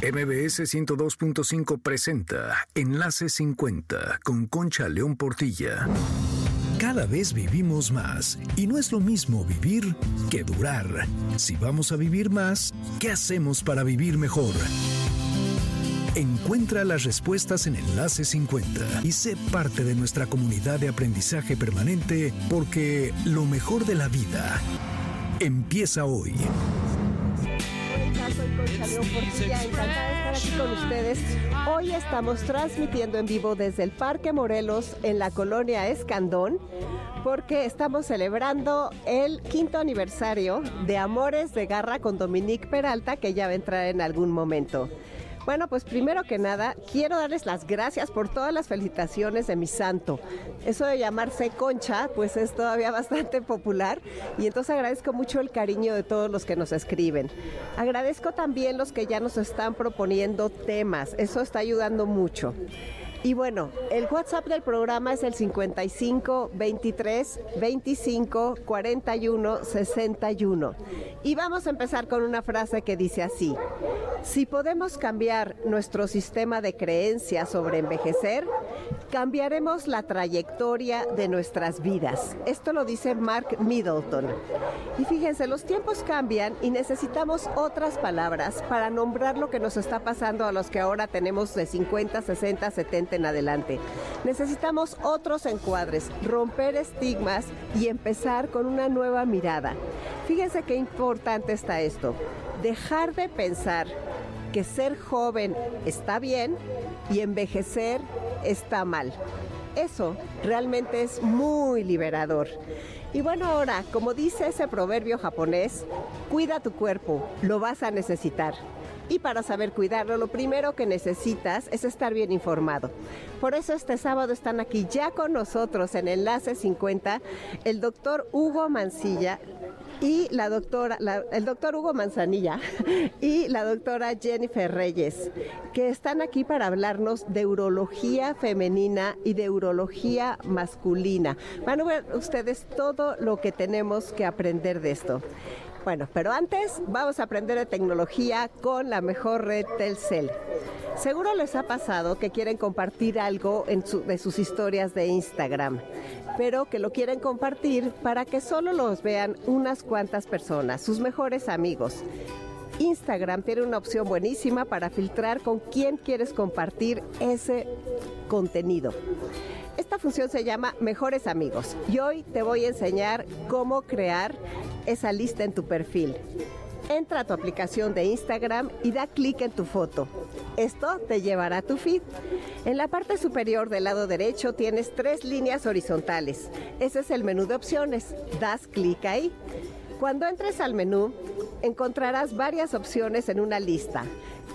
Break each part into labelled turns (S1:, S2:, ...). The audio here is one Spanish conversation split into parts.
S1: MBS 102.5 presenta Enlace 50 con Concha León Portilla. Cada vez vivimos más y no es lo mismo vivir que durar. Si vamos a vivir más, ¿qué hacemos para vivir mejor? Encuentra las respuestas en Enlace 50 y sé parte de nuestra comunidad de aprendizaje permanente porque lo mejor de la vida empieza hoy
S2: con ustedes. Hoy estamos transmitiendo en vivo desde el Parque Morelos en la colonia Escandón porque estamos celebrando el quinto aniversario de Amores de Garra con Dominique Peralta que ya va a entrar en algún momento. Bueno, pues primero que nada, quiero darles las gracias por todas las felicitaciones de mi santo. Eso de llamarse Concha, pues es todavía bastante popular y entonces agradezco mucho el cariño de todos los que nos escriben. Agradezco también los que ya nos están proponiendo temas, eso está ayudando mucho. Y bueno, el WhatsApp del programa es el 55 23 25 41 61. Y vamos a empezar con una frase que dice así: Si podemos cambiar nuestro sistema de creencias sobre envejecer, cambiaremos la trayectoria de nuestras vidas. Esto lo dice Mark Middleton. Y fíjense, los tiempos cambian y necesitamos otras palabras para nombrar lo que nos está pasando a los que ahora tenemos de 50, 60, 70 en adelante. Necesitamos otros encuadres, romper estigmas y empezar con una nueva mirada. Fíjense qué importante está esto. Dejar de pensar que ser joven está bien y envejecer está mal. Eso realmente es muy liberador. Y bueno, ahora, como dice ese proverbio japonés, cuida tu cuerpo, lo vas a necesitar. Y para saber cuidarlo, lo primero que necesitas es estar bien informado. Por eso este sábado están aquí ya con nosotros en Enlace 50 el doctor Hugo Mancilla, y la doctora, el doctor Hugo Manzanilla y la doctora Jennifer Reyes, que están aquí para hablarnos de urología femenina y de urología masculina. Van a ver ustedes todo lo que tenemos que aprender de esto. Bueno, pero antes vamos a aprender de tecnología con la mejor red Telcel. Seguro les ha pasado que quieren compartir algo de sus historias de Instagram, pero que lo quieren compartir para que solo los vean unas cuantas personas, sus mejores amigos. Instagram tiene una opción buenísima para filtrar con quién quieres compartir ese contenido. Esta función se llama Mejores Amigos y hoy te voy a enseñar cómo crear esa lista en tu perfil. Entra a tu aplicación de Instagram y da clic en tu foto. Esto te llevará a tu feed. En la parte superior del lado derecho tienes tres líneas horizontales. Ese es el menú de opciones. Das clic ahí. Cuando entres al menú, encontrarás varias opciones en una lista.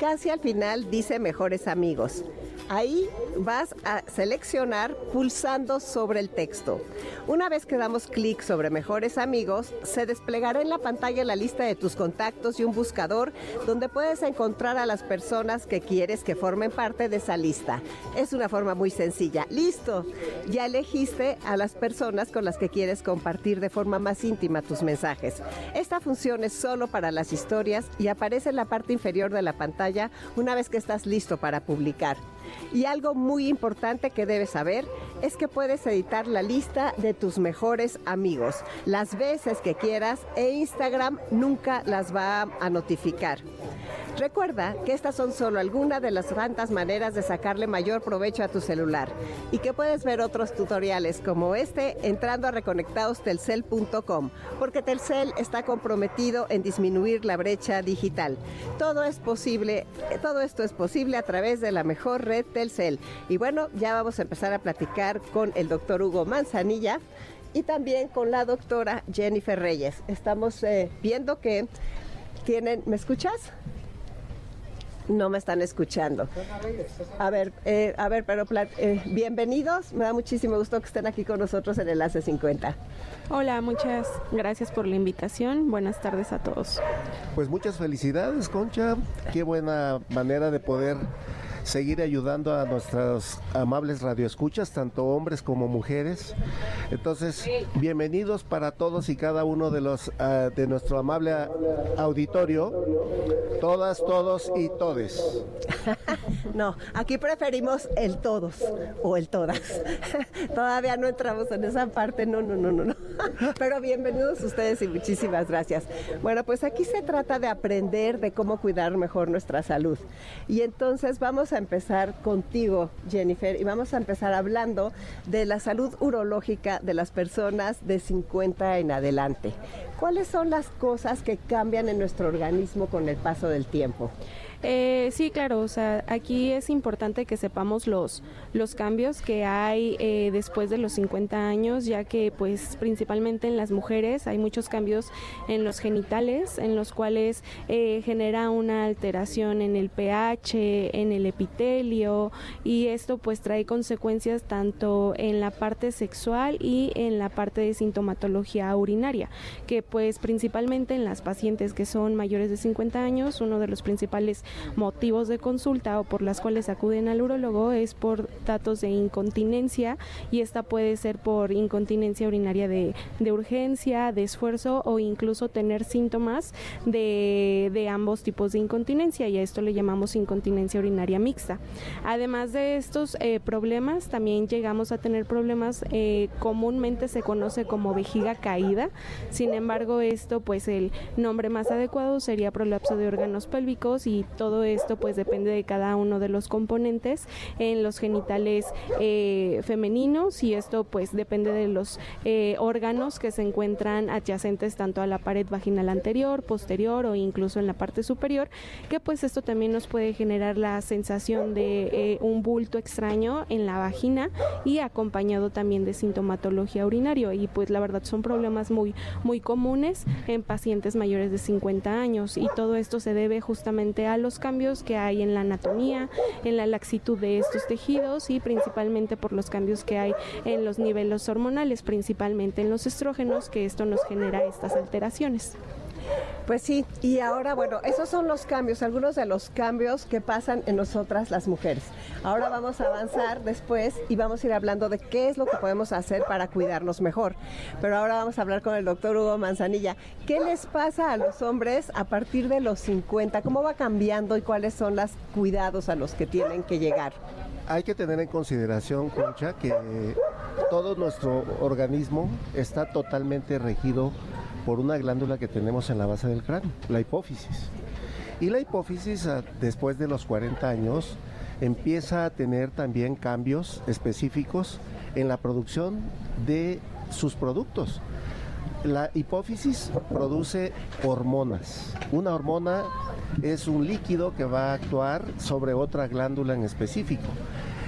S2: Casi al final dice mejores amigos. Ahí vas a seleccionar pulsando sobre el texto. Una vez que damos clic sobre Mejores Amigos, se desplegará en la pantalla la lista de tus contactos y un buscador donde puedes encontrar a las personas que quieres que formen parte de esa lista. Es una forma muy sencilla. Listo, ya elegiste a las personas con las que quieres compartir de forma más íntima tus mensajes. Esta función es solo para las historias y aparece en la parte inferior de la pantalla una vez que estás listo para publicar. Y algo muy importante que debes saber es que puedes editar la lista de tus mejores amigos las veces que quieras e Instagram nunca las va a notificar. Recuerda que estas son solo algunas de las tantas maneras de sacarle mayor provecho a tu celular y que puedes ver otros tutoriales como este entrando a reconectadostelcel.com porque Telcel está comprometido en disminuir la brecha digital. Todo es posible, todo esto es posible a través de la mejor red Telcel. Y bueno, ya vamos a empezar a platicar con el doctor Hugo Manzanilla y también con la doctora Jennifer Reyes. Estamos eh, viendo que tienen, ¿me escuchas? no me están escuchando. A ver, eh, a ver, pero eh, bienvenidos. Me da muchísimo gusto que estén aquí con nosotros en Enlace 50.
S3: Hola, muchas gracias por la invitación. Buenas tardes a todos.
S4: Pues muchas felicidades, Concha. Qué buena manera de poder seguir ayudando a nuestros amables radioescuchas, tanto hombres como mujeres. Entonces, bienvenidos para todos y cada uno de los ah, de nuestro amable auditorio, todas, todos y todes.
S2: no, aquí preferimos el todos o el todas. Todavía no entramos en esa parte, no, no, no, no, no. Pero bienvenidos ustedes y muchísimas gracias. Bueno, pues aquí se trata de aprender de cómo cuidar mejor nuestra salud. Y entonces vamos a empezar contigo, Jennifer, y vamos a empezar hablando de la salud urológica de las personas de 50 en adelante. ¿Cuáles son las cosas que cambian en nuestro organismo con el paso del tiempo?
S3: Eh, sí, claro, o sea, aquí es importante que sepamos los, los cambios que hay eh, después de los 50 años, ya que pues principalmente en las mujeres hay muchos cambios en los genitales, en los cuales eh, genera una alteración en el pH, en el epitelio, y esto pues trae consecuencias tanto en la parte sexual y en la parte de sintomatología urinaria, que pues principalmente en las pacientes que son mayores de 50 años, uno de los principales motivos de consulta o por las cuales acuden al urólogo es por datos de incontinencia y esta puede ser por incontinencia urinaria de, urgencia, de esfuerzo o incluso tener síntomas de, ambos tipos de incontinencia y a esto le llamamos incontinencia urinaria mixta. Además de estos eh, problemas, también llegamos a tener problemas eh, comúnmente se conoce como vejiga caída, sin embargo esto pues el nombre más adecuado sería prolapso de órganos pélvicos y todo esto pues depende de cada uno de los componentes en los genitales eh, femeninos y esto pues depende de los eh, órganos que se encuentran adyacentes tanto a la pared vaginal anterior, posterior o incluso en la parte superior, que pues esto también nos puede generar la sensación de eh, un bulto extraño en la vagina y acompañado también de sintomatología urinario. Y pues la verdad son problemas muy muy comunes en pacientes mayores de 50 años y todo esto se debe justamente a los cambios que hay en la anatomía, en la laxitud de estos tejidos y principalmente por los cambios que hay en los niveles hormonales, principalmente en los estrógenos, que esto nos genera estas alteraciones.
S2: Pues sí, y ahora, bueno, esos son los cambios, algunos de los cambios que pasan en nosotras las mujeres. Ahora vamos a avanzar después y vamos a ir hablando de qué es lo que podemos hacer para cuidarnos mejor. Pero ahora vamos a hablar con el doctor Hugo Manzanilla. ¿Qué les pasa a los hombres a partir de los 50? ¿Cómo va cambiando y cuáles son los cuidados a los que tienen que llegar?
S4: Hay que tener en consideración, Concha, que todo nuestro organismo está totalmente regido por una glándula que tenemos en la base del cráneo, la hipófisis. Y la hipófisis ah, después de los 40 años empieza a tener también cambios específicos en la producción de sus productos. La hipófisis produce hormonas. Una hormona es un líquido que va a actuar sobre otra glándula en específico.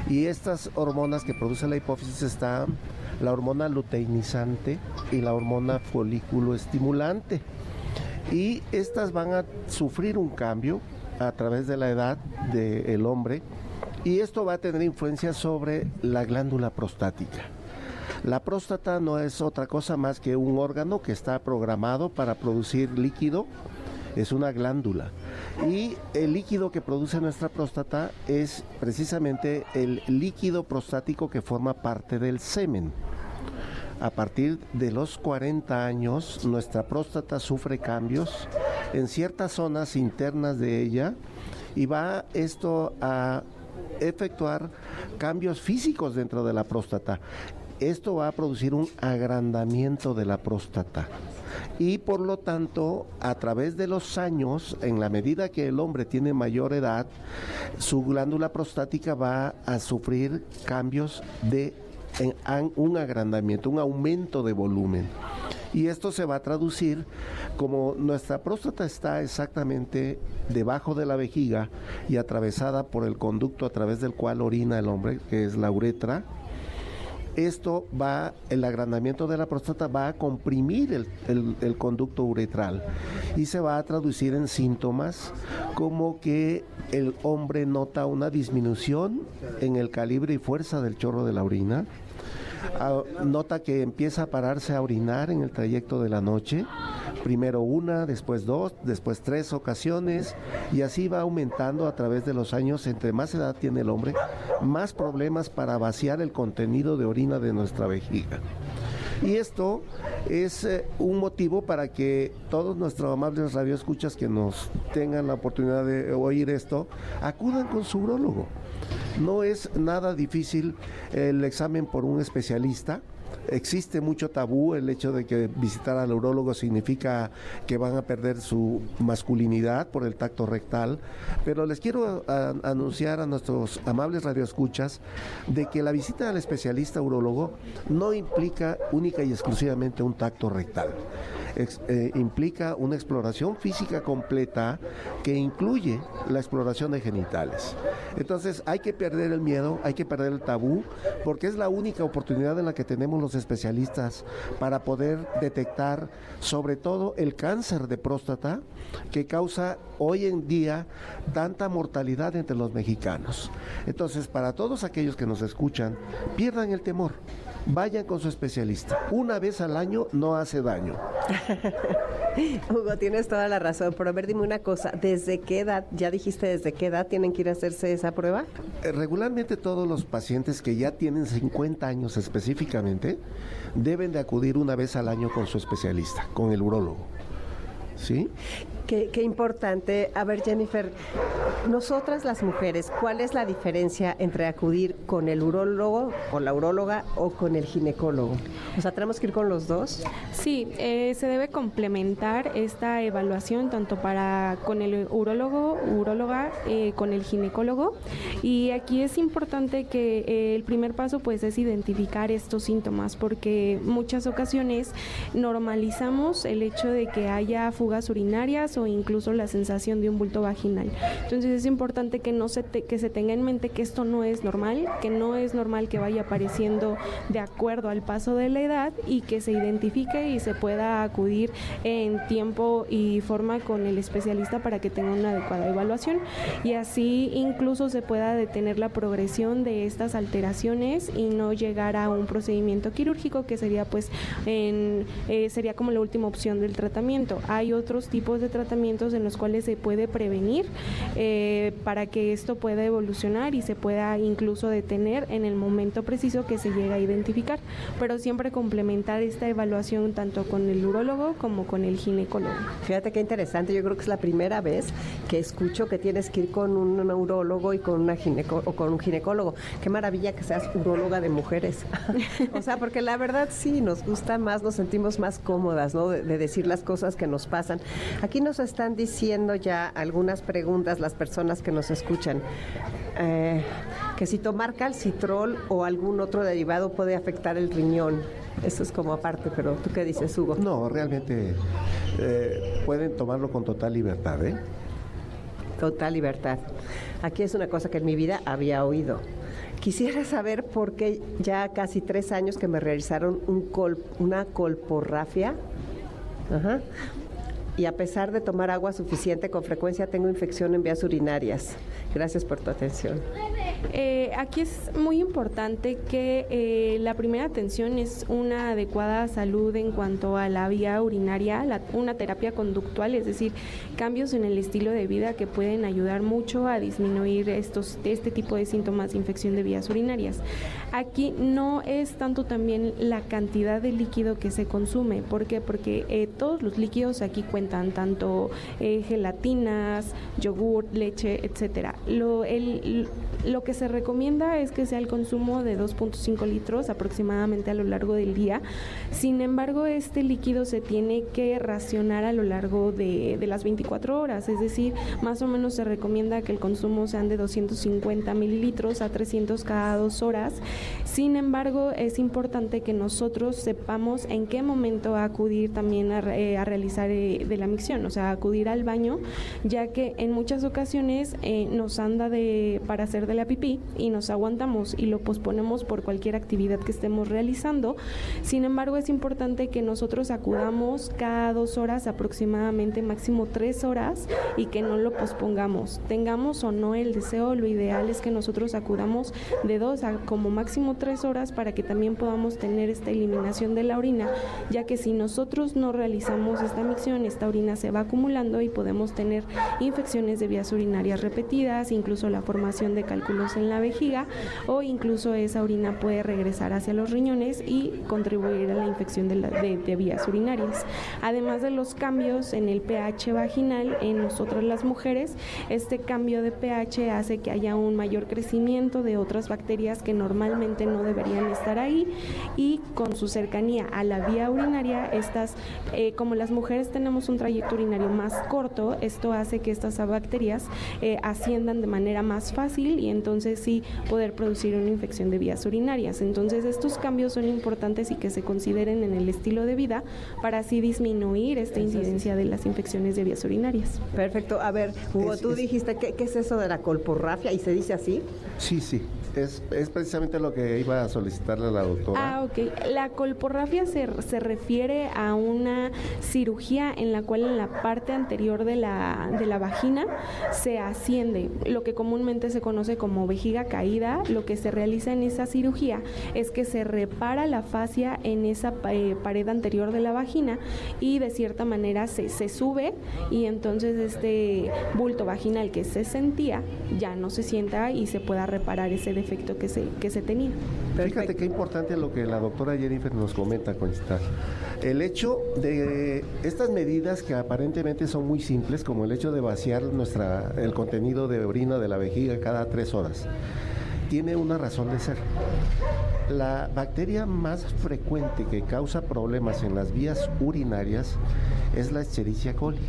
S4: Y estas hormonas que produce la hipófisis están la hormona luteinizante y la hormona folículo estimulante. Y estas van a sufrir un cambio a través de la edad del hombre y esto va a tener influencia sobre la glándula prostática. La próstata no es otra cosa más que un órgano que está programado para producir líquido, es una glándula. Y el líquido que produce nuestra próstata es precisamente el líquido prostático que forma parte del semen. A partir de los 40 años, nuestra próstata sufre cambios en ciertas zonas internas de ella y va esto a efectuar cambios físicos dentro de la próstata. Esto va a producir un agrandamiento de la próstata y por lo tanto a través de los años, en la medida que el hombre tiene mayor edad, su glándula prostática va a sufrir cambios de un agrandamiento, un aumento de volumen. Y esto se va a traducir como nuestra próstata está exactamente debajo de la vejiga y atravesada por el conducto a través del cual orina el hombre, que es la uretra, esto va, el agrandamiento de la próstata va a comprimir el, conducto uretral y se va a traducir en síntomas como que el hombre nota una disminución en el calibre y fuerza del chorro de la orina, ah, nota que empieza a pararse a orinar en el trayecto de la noche, primero una, después dos, después tres ocasiones, y así va aumentando a través de los años. Entre más edad tiene el hombre, más problemas para vaciar el contenido de orina de nuestra vejiga. Y esto es eh, un motivo para que todos nuestros amables radioescuchas que nos tengan la oportunidad de oír esto, acudan con su urólogo. No es nada difícil el examen por un especialista existe mucho tabú el hecho de que visitar al neurólogo significa que van a perder su masculinidad por el tacto rectal, pero les quiero anunciar a nuestros amables radioescuchas de que la visita al especialista urólogo no implica única y exclusivamente un tacto rectal. Eh, implica una exploración física completa que incluye la exploración de genitales. Entonces hay que perder el miedo, hay que perder el tabú, porque es la única oportunidad en la que tenemos los especialistas para poder detectar sobre todo el cáncer de próstata que causa hoy en día tanta mortalidad entre los mexicanos. Entonces, para todos aquellos que nos escuchan, pierdan el temor vayan con su especialista. Una vez al año no hace daño.
S2: Hugo, tienes toda la razón, pero a ver, dime una cosa, ¿desde qué edad, ya dijiste desde qué edad tienen que ir a hacerse esa prueba?
S4: Eh, regularmente todos los pacientes que ya tienen 50 años específicamente deben de acudir una vez al año con su especialista, con el urólogo. ¿Sí?
S2: Qué, importante. A ver, Jennifer, nosotras las mujeres, ¿cuál es la diferencia entre acudir con el urólogo o la uróloga o con el ginecólogo? O sea, ¿tenemos que ir con los dos?
S3: Sí, eh, se debe complementar esta evaluación tanto para con el urólogo, uróloga, eh, con el ginecólogo. Y aquí es importante que eh, el primer paso pues es identificar estos síntomas porque muchas ocasiones normalizamos el hecho de que haya fugas urinarias o incluso la sensación de un bulto vaginal. Entonces es importante que no se que se tenga en mente que esto no es normal, que no es normal que vaya apareciendo de acuerdo al paso de la edad y que se identifique y se pueda acudir en tiempo y forma con el especialista para que tenga una adecuada evaluación y así incluso se pueda detener la progresión de estas alteraciones y no llegar a un procedimiento quirúrgico que sería pues en, eh, sería como la última opción del tratamiento. Hay otros tipos de tratamientos en los cuales se puede prevenir eh, para que esto pueda evolucionar y se pueda incluso detener en el momento preciso que se llega a identificar, pero siempre complementar esta evaluación tanto con el urólogo como con el ginecólogo.
S2: Fíjate qué interesante, yo creo que es la primera vez que escucho que tienes que ir con un neurólogo y con una gineco o con un ginecólogo. Qué maravilla que seas uróloga de mujeres. o sea, porque la verdad sí nos gusta más, nos sentimos más cómodas, ¿no? De, de decir las cosas que nos pasan. Aquí nos están diciendo ya algunas preguntas las personas que nos escuchan. Eh, que si tomar calcitrol o algún otro derivado puede afectar el riñón. Eso es como aparte, pero ¿tú qué dices, Hugo?
S4: No, realmente eh, pueden tomarlo con total libertad, ¿eh?
S2: Total libertad. Aquí es una cosa que en mi vida había oído. Quisiera saber por qué ya casi tres años que me realizaron un una colporrafia, Ajá y a pesar de tomar agua suficiente, con frecuencia tengo infección en vías urinarias. Gracias por tu atención.
S3: Eh, aquí es muy importante que eh, la primera atención es una adecuada salud en cuanto a la vía urinaria, una terapia conductual, es decir, cambios en el estilo de vida que pueden ayudar mucho a disminuir estos, este tipo de síntomas de infección de vías urinarias. Aquí no es tanto también la cantidad de líquido que se consume, ¿por qué? Porque eh, todos los líquidos aquí cuentan, tanto gelatinas, yogur, leche, etcétera. Lo, el, lo que se recomienda es que sea el consumo de 2.5 litros aproximadamente a lo largo del día. Sin embargo, este líquido se tiene que racionar a lo largo de, las 24 horas, es decir, más o menos se recomienda que el consumo sean de 250 mililitros a 300 cada dos horas. Sin embargo, es importante que nosotros sepamos en qué momento acudir también a, eh, realizar eh, de la micción, o sea, acudir al baño, ya que en muchas ocasiones eh, nos anda de para hacer de la pipí y nos aguantamos y lo posponemos por cualquier actividad que estemos realizando. Sin embargo, es importante que nosotros acudamos cada dos horas, aproximadamente máximo tres horas, y que no lo pospongamos. Tengamos o no el deseo, lo ideal es que nosotros acudamos de dos a como máximo tres horas para que también podamos tener esta eliminación de la orina, ya que si nosotros no realizamos esta micción, esta orina se va acumulando y podemos tener infecciones de vías urinarias repetidas, incluso la formación de cálculos en la vejiga o incluso esa orina puede regresar hacia los riñones y contribuir a la infección de, de vías urinarias. Además de los cambios en el pH vaginal en nosotras las mujeres, este cambio de pH hace que haya un mayor crecimiento de otras bacterias que normalmente no deberían estar ahí y con su cercanía a la vía urinaria, estas, eh, como las mujeres tenemos un trayecto urinario más corto, esto hace que estas bacterias eh, asciendan de manera más fácil y entonces sí poder producir una infección de vías urinarias. Entonces estos cambios son importantes y que se consideren en el estilo de vida para así disminuir esta incidencia de las infecciones de vías urinarias.
S2: Perfecto. A ver, Hugo, tú dijiste, ¿qué, ¿qué es eso de la colporrafia? ¿Y se dice así?
S4: Sí, sí. Es, es, precisamente lo que iba a solicitarle la doctora.
S3: Ah, ok. La colporrafia se, se, refiere a una cirugía en la cual en la parte anterior de la, de la vagina se asciende, lo que comúnmente se conoce como vejiga caída. Lo que se realiza en esa cirugía es que se repara la fascia en esa eh, pared anterior de la vagina y de cierta manera se, se sube y entonces este bulto vaginal que se sentía ya no se sienta y se pueda reparar ese defecto efecto que se, que se tenía.
S4: Fíjate qué importante lo que la doctora Jennifer nos comenta, Conchita. El hecho de estas medidas que aparentemente son muy simples, como el hecho de vaciar nuestra, el contenido de orina de la vejiga cada tres horas, tiene una razón de ser. La bacteria más frecuente que causa problemas en las vías urinarias es la Escherichia coli.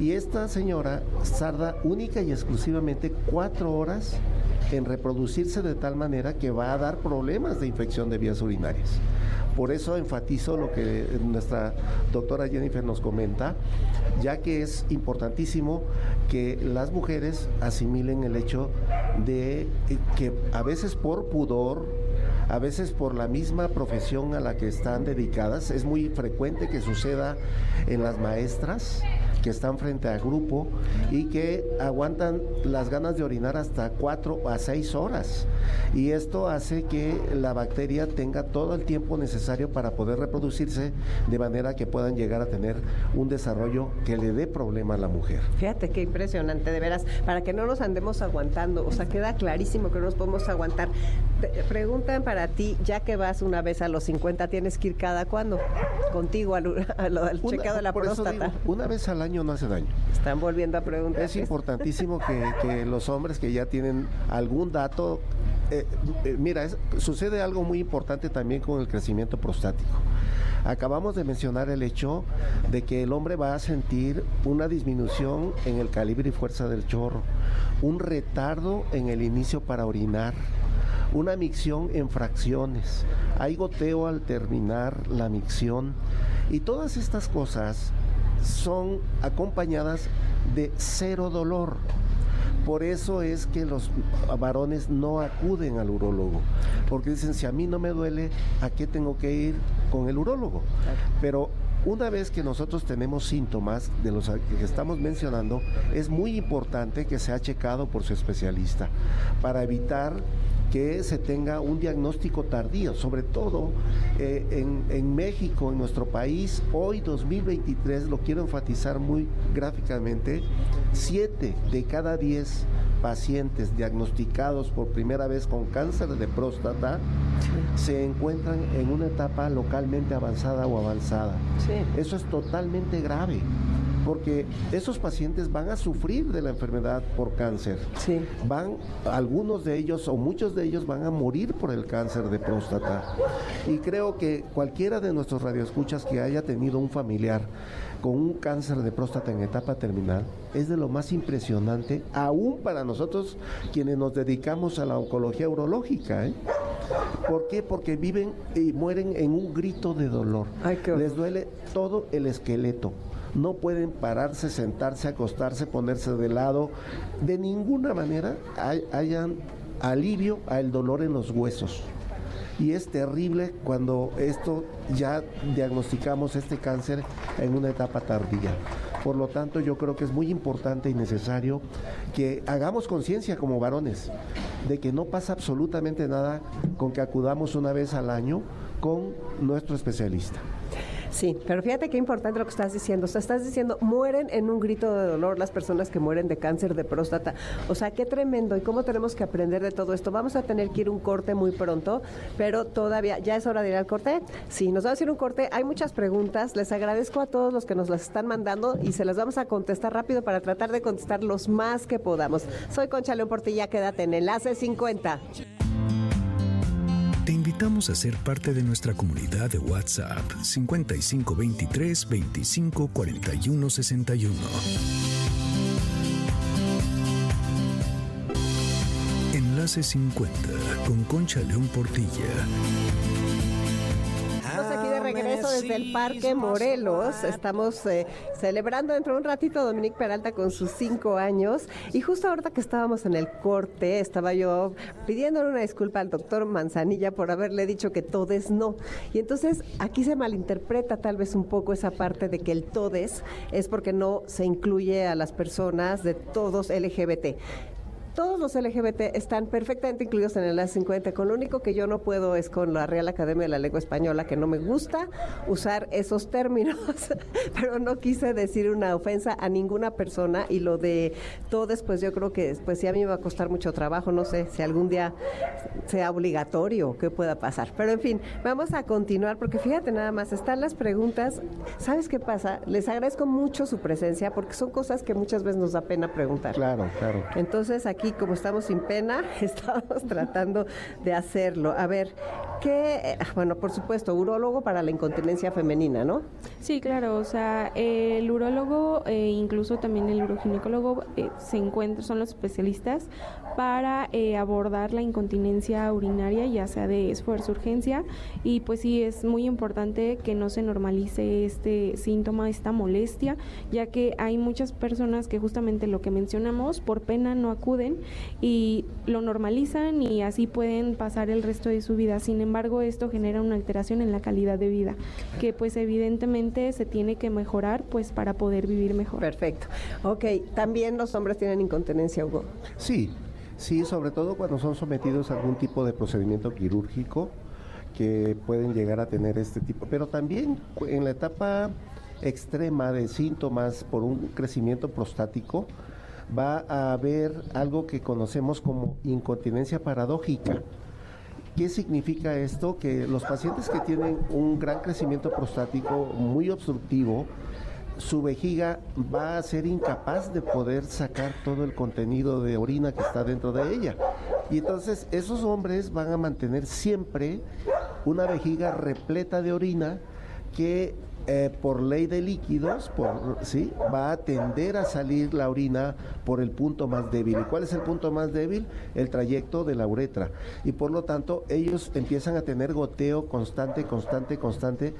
S4: Y esta señora sarda única y exclusivamente cuatro horas en reproducirse de tal manera que va a dar problemas de infección de vías urinarias. Por eso enfatizo lo que nuestra doctora Jennifer nos comenta, ya que es importantísimo que las mujeres asimilen el hecho de que a veces por pudor, a veces por la misma profesión a la que están dedicadas, es muy frecuente que suceda en las maestras, que están frente al grupo y que aguantan las ganas de orinar hasta cuatro a seis horas. Y esto hace que la bacteria tenga todo el tiempo necesario para poder reproducirse de manera que puedan llegar a tener un desarrollo que le dé problema a la mujer.
S2: Fíjate qué impresionante, de veras, para que no nos andemos aguantando, o sea, queda clarísimo que no nos podemos aguantar. Preguntan para ti, ya que vas una vez a los 50, ¿tienes que ir cada cuándo? Contigo al, al, chequeo de la próstata.
S4: una vez al año no hace daño.
S2: Están volviendo a preguntar.
S4: Es importantísimo que, los hombres que ya tienen algún dato, eh, eh, mira, sucede algo muy importante también con el crecimiento prostático. Acabamos de mencionar el hecho de que el hombre va a sentir una disminución en el calibre y fuerza del chorro, un retardo en el inicio para orinar, una micción en fracciones, hay goteo al terminar la micción y todas estas cosas son acompañadas de cero dolor. Por eso es que los varones no acuden al urólogo, porque dicen, si a mí no me duele, ¿a qué tengo que ir con el urólogo? Pero una vez que nosotros tenemos síntomas de los que estamos mencionando, es muy importante que sea checado por su especialista para evitar que se tenga un diagnóstico tardío, sobre todo eh, en, en, México, en nuestro país, hoy 2023, lo quiero enfatizar muy gráficamente, 7 de cada 10 pacientes diagnosticados por primera vez con cáncer de próstata se encuentran en una etapa localmente avanzada o avanzada. Eso es totalmente grave porque esos pacientes van a sufrir de la enfermedad por cáncer.
S2: Sí.
S4: Van, algunos de ellos o muchos de ellos van a morir por el cáncer de próstata. Y creo que cualquiera de nuestros radioescuchas que haya tenido un familiar con un cáncer de próstata en etapa terminal es de lo más impresionante, aún para nosotros quienes nos dedicamos a la oncología urológica. ¿eh? ¿Por qué? Porque viven y mueren en un grito de dolor. Les duele todo el esqueleto no pueden pararse, sentarse, acostarse, ponerse de lado. De ninguna manera hayan alivio al dolor en los huesos. Y es terrible cuando esto ya diagnosticamos este cáncer en una etapa tardía. Por lo tanto, yo creo que es muy importante y necesario que hagamos conciencia como varones de que no pasa absolutamente nada con que acudamos una vez al año con nuestro especialista.
S2: Sí, pero fíjate qué importante lo que estás diciendo. O sea, estás diciendo, mueren en un grito de dolor las personas que mueren de cáncer de próstata. O sea, qué tremendo. ¿Y cómo tenemos que aprender de todo esto? Vamos a tener que ir un corte muy pronto, pero todavía, ¿ya es hora de ir al corte? Sí, nos vamos a ir un corte. Hay muchas preguntas. Les agradezco a todos los que nos las están mandando y se las vamos a contestar rápido para tratar de contestar los más que podamos. Soy Concha León Portilla, quédate en Enlace 50
S1: invitamos a ser parte de nuestra comunidad de WhatsApp 5523 25 41 61. Enlace 50 con Concha León Portilla
S2: regreso desde el Parque Morelos. Estamos eh, celebrando dentro de un ratito Dominique Peralta con sus cinco años. Y justo ahorita que estábamos en el corte, estaba yo pidiéndole una disculpa al doctor Manzanilla por haberle dicho que todes no. Y entonces aquí se malinterpreta tal vez un poco esa parte de que el todes es porque no se incluye a las personas de todos LGBT todos los LGBT están perfectamente incluidos en el A50. Con lo único que yo no puedo es con la Real Academia de la Lengua Española, que no me gusta usar esos términos, pero no quise decir una ofensa a ninguna persona y lo de todo después yo creo que pues sí a mí me va a costar mucho trabajo, no sé si algún día sea obligatorio, qué pueda pasar. Pero en fin, vamos a continuar porque fíjate nada más, están las preguntas. ¿Sabes qué pasa? Les agradezco mucho su presencia porque son cosas que muchas veces nos da pena preguntar.
S4: Claro, claro.
S2: Entonces aquí como estamos sin pena, estamos tratando de hacerlo. A ver, ¿qué? Bueno, por supuesto, urólogo para la incontinencia femenina, ¿no?
S3: Sí, claro. O sea, el urólogo, e incluso también el uroginecólogo, eh, se encuentran, son los especialistas para eh, abordar la incontinencia urinaria, ya sea de esfuerzo, urgencia. Y pues sí, es muy importante que no se normalice este síntoma, esta molestia, ya que hay muchas personas que justamente lo que mencionamos, por pena no acuden y lo normalizan y así pueden pasar el resto de su vida. Sin embargo, esto genera una alteración en la calidad de vida, que pues evidentemente se tiene que mejorar pues para poder vivir mejor.
S2: Perfecto. Ok, también los hombres tienen incontinencia, Hugo.
S4: Sí, sí, sobre todo cuando son sometidos a algún tipo de procedimiento quirúrgico que pueden llegar a tener este tipo, pero también en la etapa extrema de síntomas por un crecimiento prostático, va a haber algo que conocemos como incontinencia paradójica. ¿Qué significa esto? Que los pacientes que tienen un gran crecimiento prostático muy obstructivo, su vejiga va a ser incapaz de poder sacar todo el contenido de orina que está dentro de ella. Y entonces esos hombres van a mantener siempre una vejiga repleta de orina que eh, por ley de líquidos, por, ¿sí? va a tender a salir la orina por el punto más débil. ¿Y cuál es el punto más débil? El trayecto de la uretra. Y por lo tanto, ellos empiezan a tener goteo constante, constante, constante,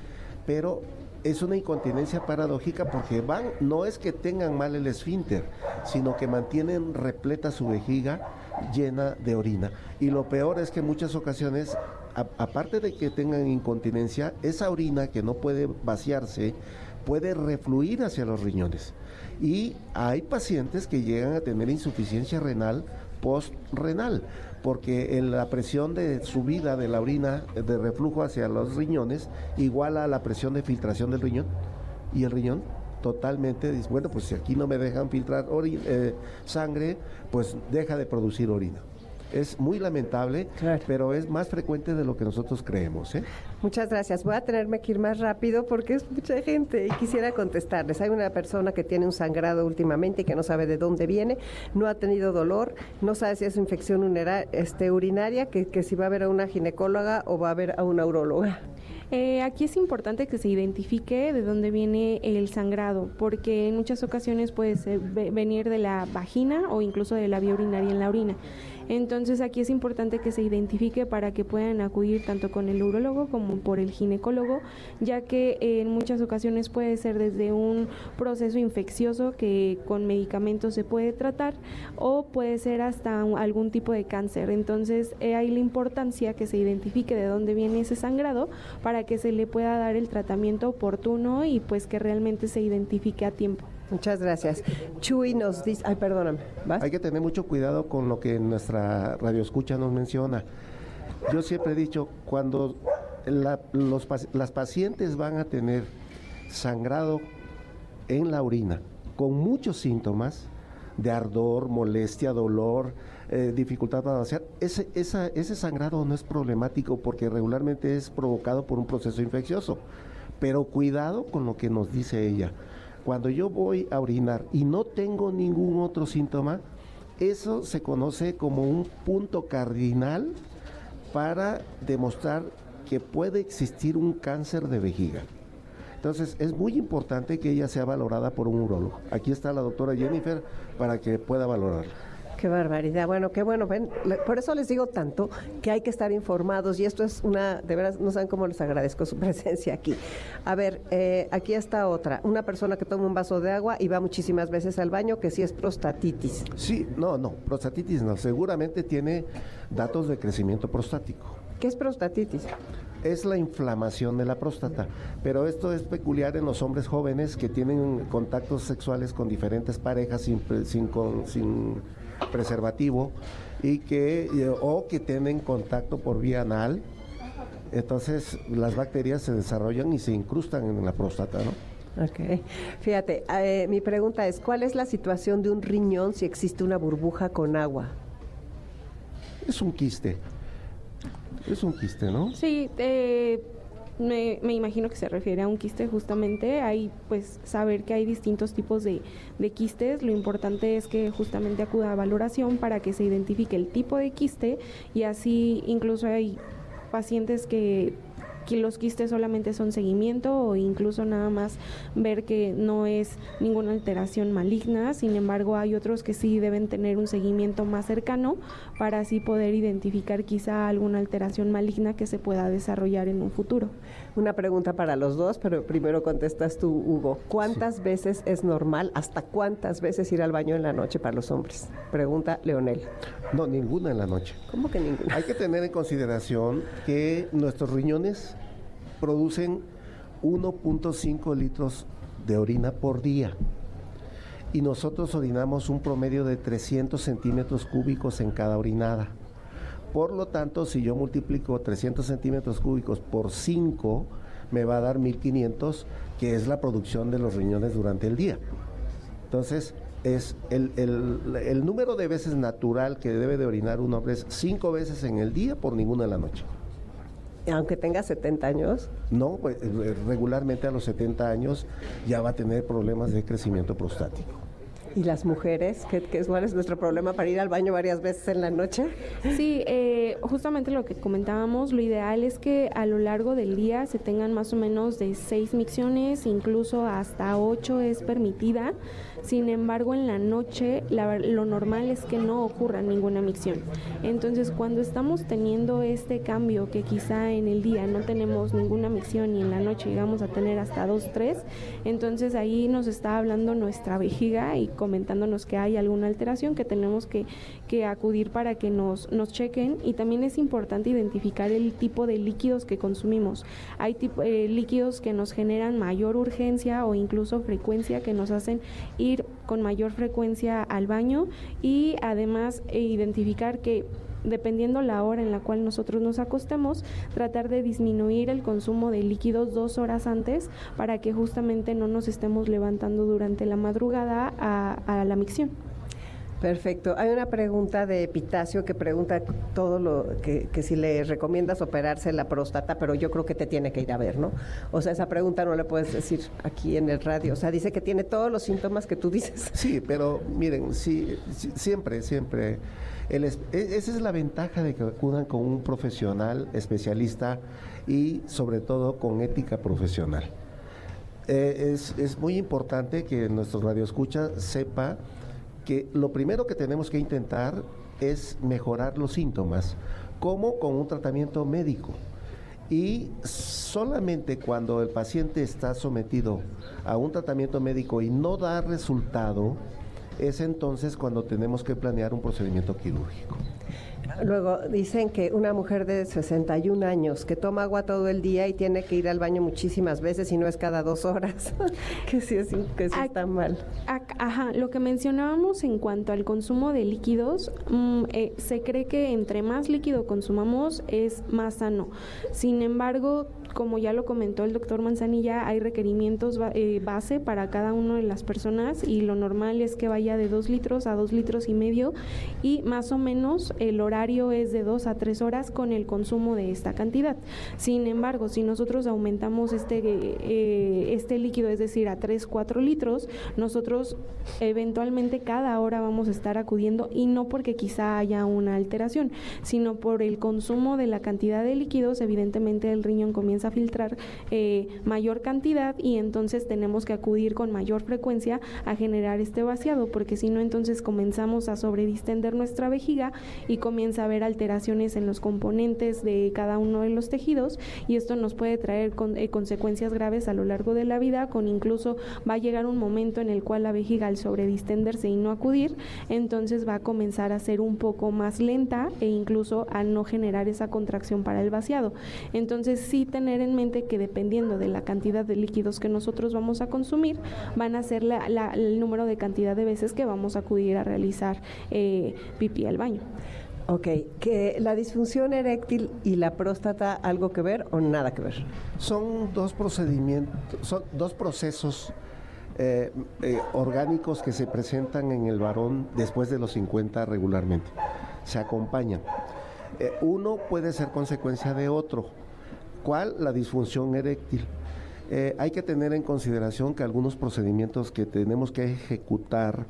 S4: pero es una incontinencia paradójica porque van, no es que tengan mal el esfínter, sino que mantienen repleta su vejiga llena de orina. Y lo peor es que en muchas ocasiones aparte de que tengan incontinencia, esa orina que no puede vaciarse puede refluir hacia los riñones. Y hay pacientes que llegan a tener insuficiencia renal postrenal, porque la presión de subida de la orina de reflujo hacia los riñones iguala a la presión de filtración del riñón y el riñón totalmente dice, bueno, pues si aquí no me dejan filtrar eh, sangre, pues deja de producir orina. Es muy lamentable, pero es más frecuente de lo que nosotros creemos. ¿eh?
S2: Muchas gracias. Voy a tenerme que ir más rápido porque es mucha gente y quisiera contestarles. Hay una persona que tiene un sangrado últimamente y que no sabe de dónde viene, no ha tenido dolor, no sabe si es infección este, urinaria, que, que si va a ver a una ginecóloga o va a ver a una uróloga.
S3: Eh, aquí es importante que se identifique de dónde viene el sangrado, porque en muchas ocasiones puede venir de la vagina o incluso de la vía urinaria en la orina. Entonces aquí es importante que se identifique para que puedan acudir tanto con el urólogo como por el ginecólogo, ya que en muchas ocasiones puede ser desde un proceso infeccioso que con medicamentos se puede tratar o puede ser hasta algún tipo de cáncer. Entonces eh, hay la importancia que se identifique de dónde viene ese sangrado para que se le pueda dar el tratamiento oportuno y pues que realmente se identifique a tiempo.
S2: Muchas gracias. Chuy nos dice, ay, perdóname.
S4: Hay que tener mucho cuidado con lo que nuestra radio escucha nos menciona. Yo siempre he dicho, cuando los, las pacientes van a tener sangrado en la orina con muchos síntomas de ardor, molestia, dolor, eh, dificultad para hacer, ese, ese sangrado no es problemático porque regularmente es provocado por un proceso infeccioso. Pero cuidado con lo que nos dice ella cuando yo voy a orinar y no tengo ningún otro síntoma, eso se conoce como un punto cardinal para demostrar que puede existir un cáncer de vejiga. Entonces es muy importante que ella sea valorada por un urólogo. Aquí está la doctora Jennifer para que pueda valorarla.
S2: Qué barbaridad. Bueno, qué bueno. Ven, por eso les digo tanto que hay que estar informados y esto es una, de veras, no saben cómo les agradezco su presencia aquí. A ver, eh, aquí está otra. Una persona que toma un vaso de agua y va muchísimas veces al baño, que sí es prostatitis.
S4: Sí, no, no, prostatitis no. Seguramente tiene datos de crecimiento prostático.
S2: ¿Qué es prostatitis?
S4: es la inflamación de la próstata, pero esto es peculiar en los hombres jóvenes que tienen contactos sexuales con diferentes parejas sin, sin, sin preservativo y que eh, o que tienen contacto por vía anal. Entonces las bacterias se desarrollan y se incrustan en la próstata, ¿no?
S2: Ok. Fíjate, eh, mi pregunta es, ¿cuál es la situación de un riñón si existe una burbuja con agua?
S4: Es un quiste. Es un quiste, ¿no?
S3: Sí, eh, me, imagino que se refiere a un quiste justamente. Hay pues saber que hay distintos tipos de, de, quistes. Lo importante es que justamente acuda a valoración para que se identifique el tipo de quiste y así incluso hay pacientes que que los quistes solamente son seguimiento o incluso nada más ver que no es ninguna alteración maligna. Sin embargo, hay otros que sí deben tener un seguimiento más cercano para así poder identificar quizá alguna alteración maligna que se pueda desarrollar en un futuro.
S2: Una pregunta para los dos, pero primero contestas tú, Hugo. ¿Cuántas veces es normal, hasta cuántas veces ir al baño en la noche para los hombres? Pregunta Leonel.
S4: No, ninguna en la noche.
S2: ¿Cómo que ninguna?
S4: Hay que tener en consideración que nuestros riñones producen 1.5 litros de orina por día y nosotros orinamos un promedio de 300 centímetros cúbicos en cada orinada. Por lo tanto, si yo multiplico 300 centímetros cúbicos por 5, me va a dar 1500, que es la producción de los riñones durante el día. Entonces, es el, el número de veces natural que debe de orinar un hombre es 5 veces en el día por ninguna en la noche
S2: aunque tenga 70 años?
S4: No, pues, eh, regularmente a los 70 años ya va a tener problemas de crecimiento prostático.
S2: ¿Y las mujeres? ¿Qué, qué, ¿Cuál es nuestro problema para ir al baño varias veces en la noche?
S3: Sí, eh, justamente lo que comentábamos, lo ideal es que a lo largo del día se tengan más o menos de seis micciones, incluso hasta ocho es permitida. Sin embargo, en la noche lo normal es que no ocurra ninguna micción. Entonces, cuando estamos teniendo este cambio, que quizá en el día no tenemos ninguna micción y en la noche llegamos a tener hasta dos, tres, entonces ahí nos está hablando nuestra vejiga y comentándonos que hay alguna alteración que tenemos que, que acudir para que nos, nos chequen. Y también es importante identificar el tipo de líquidos que consumimos. Hay tipo, eh, líquidos que nos generan mayor urgencia o incluso frecuencia que nos hacen ir con mayor frecuencia al baño y además eh, identificar que dependiendo la hora en la cual nosotros nos acostemos, tratar de disminuir el consumo de líquidos dos horas antes para que justamente no nos estemos levantando durante la madrugada a, a la micción.
S2: Perfecto. Hay una pregunta de Epitacio que pregunta todo lo que, que, si le recomiendas operarse la próstata, pero yo creo que te tiene que ir a ver, ¿no? O sea, esa pregunta no le puedes decir aquí en el radio. O sea, dice que tiene todos los síntomas que tú dices.
S4: Sí, pero miren, sí, siempre, siempre. El, e, esa es la ventaja de que acudan con un profesional especialista y sobre todo con ética profesional. Eh, es, es, muy importante que nuestro radioescucha sepa que lo primero que tenemos que intentar es mejorar los síntomas, como con un tratamiento médico. Y solamente cuando el paciente está sometido a un tratamiento médico y no da resultado, es entonces cuando tenemos que planear un procedimiento quirúrgico.
S2: Luego dicen que una mujer de 61 años que toma agua todo el día y tiene que ir al baño muchísimas veces y no es cada dos horas, que sí, es, que sí está mal.
S3: Ajá, lo que mencionábamos en cuanto al consumo de líquidos, mm, eh, se cree que entre más líquido consumamos es más sano. Sin embargo, como ya lo comentó el doctor Manzanilla, hay requerimientos eh, base para cada una de las personas y lo normal es que vaya de dos litros a dos litros y medio y más o menos el horario es de dos a tres horas con el consumo de esta cantidad. Sin embargo, si nosotros aumentamos este, eh, este líquido, es decir, a tres, cuatro litros, nosotros eventualmente cada hora vamos a estar acudiendo y no porque quizá haya una alteración, sino por el consumo de la cantidad de líquidos, evidentemente el riñón comienza a filtrar eh, mayor cantidad y entonces tenemos que acudir con mayor frecuencia a generar este vaciado, porque si no entonces comenzamos a sobredistender nuestra vejiga y comienza a haber alteraciones en los componentes de cada uno de los tejidos y esto nos puede traer eh, consecuencias graves a lo largo de la vida, con incluso va a llegar un momento en el cual la vejiga al sobredistenderse y no acudir, entonces va a comenzar a ser un poco más lenta e incluso a no generar esa contracción para el vaciado. Entonces sí tenemos en mente que dependiendo de la cantidad de líquidos que nosotros vamos a consumir, van a ser el número de cantidad de veces que vamos a acudir a realizar eh, pipí al baño.
S2: Ok, ¿que la disfunción eréctil y la próstata algo que ver o nada que ver?
S4: Son dos procedimientos, son dos procesos eh, eh, orgánicos que se presentan en el varón después de los 50 regularmente. Se acompañan. uno puede ser consecuencia de otro. ¿Cuál? La disfunción eréctil. Eh, hay que tener en consideración que algunos procedimientos que tenemos que ejecutar,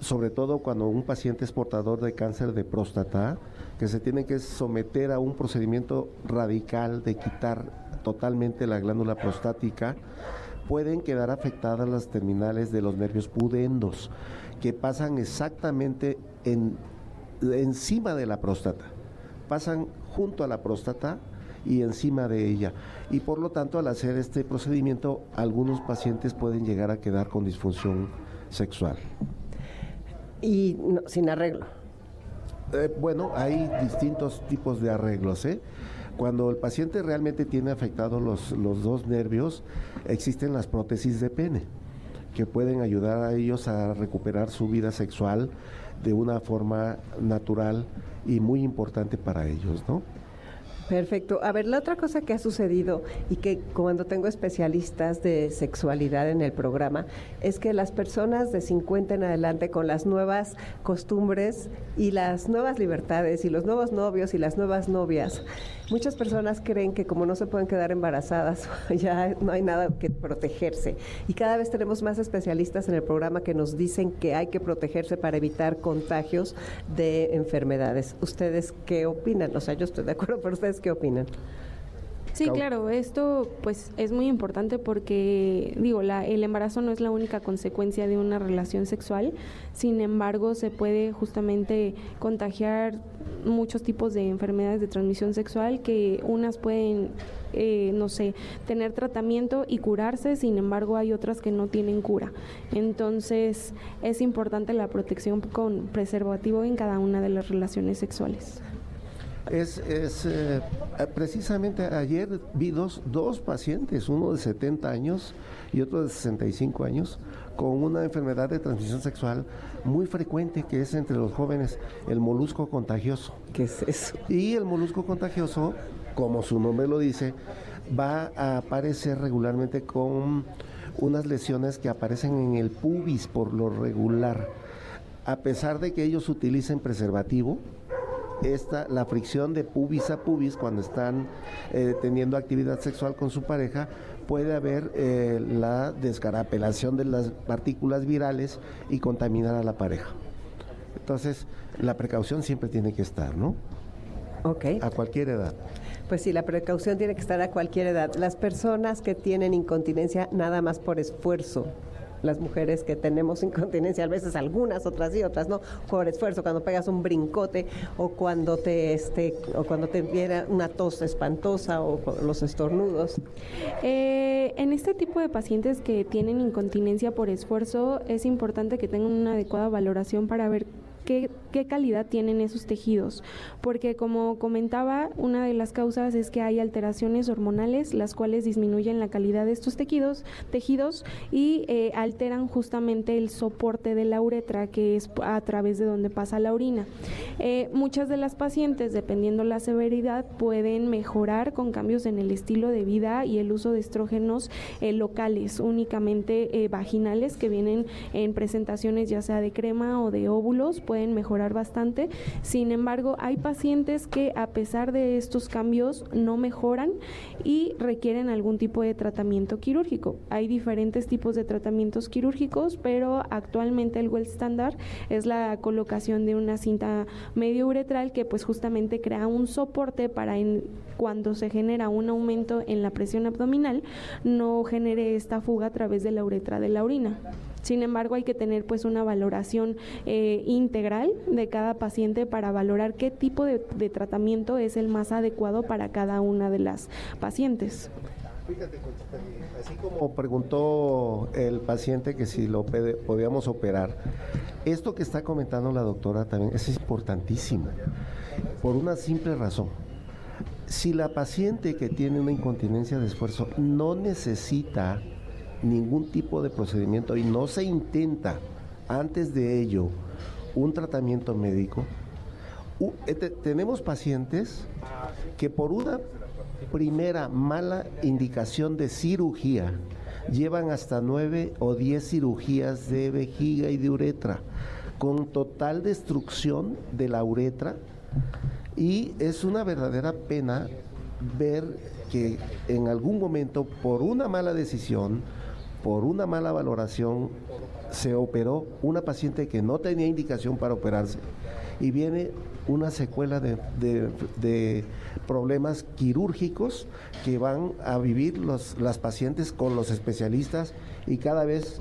S4: sobre todo cuando un paciente es portador de cáncer de próstata, que se tiene que someter a un procedimiento radical de quitar totalmente la glándula prostática, pueden quedar afectadas las terminales de los nervios pudendos, que pasan exactamente en, encima de la próstata, pasan junto a la próstata y encima de ella. Y por lo tanto, al hacer este procedimiento, algunos pacientes pueden llegar a quedar con disfunción sexual.
S2: Y sin arreglo.
S4: Eh, bueno, hay distintos tipos de arreglos. ¿eh? Cuando el paciente realmente tiene afectados los, los dos nervios, existen las prótesis de pene que pueden ayudar a ellos a recuperar su vida sexual de una forma natural y muy importante para ellos, ¿no?
S2: Perfecto. A ver, la otra cosa que ha sucedido y que cuando tengo especialistas de sexualidad en el programa es que las personas de 50 en adelante con las nuevas costumbres y las nuevas libertades y los nuevos novios y las nuevas novias, muchas personas creen que como no se pueden quedar embarazadas, ya no hay nada que protegerse. Y cada vez tenemos más especialistas en el programa que nos dicen que hay que protegerse para evitar contagios de enfermedades. ¿Ustedes qué opinan? O sea, yo estoy de acuerdo, pero ustedes qué opinan?
S3: Sí, claro, esto pues es muy importante porque digo, la, el embarazo no es la única consecuencia de una relación sexual, sin embargo se puede justamente contagiar muchos tipos de enfermedades de transmisión sexual que unas pueden, eh, no sé, tener tratamiento y curarse, sin embargo hay otras que no tienen cura. Entonces es importante la protección con preservativo en cada una de las relaciones sexuales.
S4: Es, es eh, precisamente ayer vi dos, dos pacientes, uno de 70 años y otro de 65 años, con una enfermedad de transmisión sexual muy frecuente que es entre los jóvenes, el molusco contagioso.
S2: ¿Qué es eso?
S4: Y el molusco contagioso, como su nombre lo dice, va a aparecer regularmente con unas lesiones que aparecen en el pubis por lo regular a pesar de que ellos utilicen preservativo, esta, la fricción de pubis a pubis cuando están eh, teniendo actividad sexual con su pareja, puede haber eh, la descarapelación de las partículas virales y contaminar a la pareja. Entonces, la precaución siempre tiene que estar, ¿no?
S2: Ok.
S4: A cualquier edad.
S2: Pues sí, la precaución tiene que estar a cualquier edad. Las personas que tienen incontinencia nada más por esfuerzo, las mujeres que tenemos incontinencia, a veces algunas, otras y otras no, por esfuerzo, cuando pegas un brincote o cuando te este o cuando te viene una tos espantosa o los estornudos.
S3: Eh, en este tipo de pacientes que tienen incontinencia por esfuerzo es importante que tengan una adecuada valoración para ver qué, calidad tienen esos tejidos, porque como comentaba, una de las causas es que hay alteraciones hormonales, las cuales disminuyen la calidad de estos tejidos, y eh, alteran justamente el soporte de la uretra, que es a través de donde pasa la orina. Eh, muchas de las pacientes, dependiendo la severidad, pueden mejorar con cambios en el estilo de vida y el uso de estrógenos eh, locales, únicamente vaginales, que vienen en presentaciones ya sea de crema o de óvulos, mejorar bastante. Sin embargo, hay pacientes que a pesar de estos cambios no mejoran y requieren algún tipo de tratamiento quirúrgico. Hay diferentes tipos de tratamientos quirúrgicos, pero actualmente el gold standard es la colocación de una cinta medio uretral que pues justamente crea un soporte para en, cuando se genera un aumento en la presión abdominal no genere esta fuga a través de la uretra de la orina. Sin embargo, hay que tener pues una valoración eh, integral de cada paciente para valorar qué tipo de, tratamiento es el más adecuado para cada una de las pacientes.
S4: Fíjate, así como preguntó el paciente que si lo podíamos operar, esto que está comentando la doctora también es importantísimo, por una simple razón. Si la paciente que tiene una incontinencia de esfuerzo no necesita ningún tipo de procedimiento y no se intenta antes de ello un tratamiento médico, este, tenemos pacientes que por una primera mala indicación de cirugía llevan hasta nueve o diez cirugías de vejiga y de uretra con total destrucción de la uretra. Y es una verdadera pena ver que en algún momento por una mala decisión por una mala valoración se operó una paciente que no tenía indicación para operarse y viene una secuela de, problemas quirúrgicos que van a vivir los, las pacientes con los especialistas y cada vez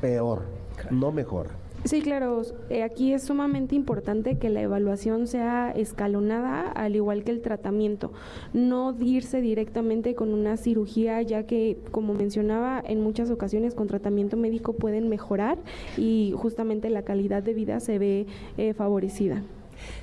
S4: peor, no mejor.
S3: Sí, claro. Eh, aquí es sumamente importante que la evaluación sea escalonada, al igual que el tratamiento. No irse directamente con una cirugía, ya que, como mencionaba, en muchas ocasiones con tratamiento médico pueden mejorar y justamente la calidad de vida se ve eh, favorecida.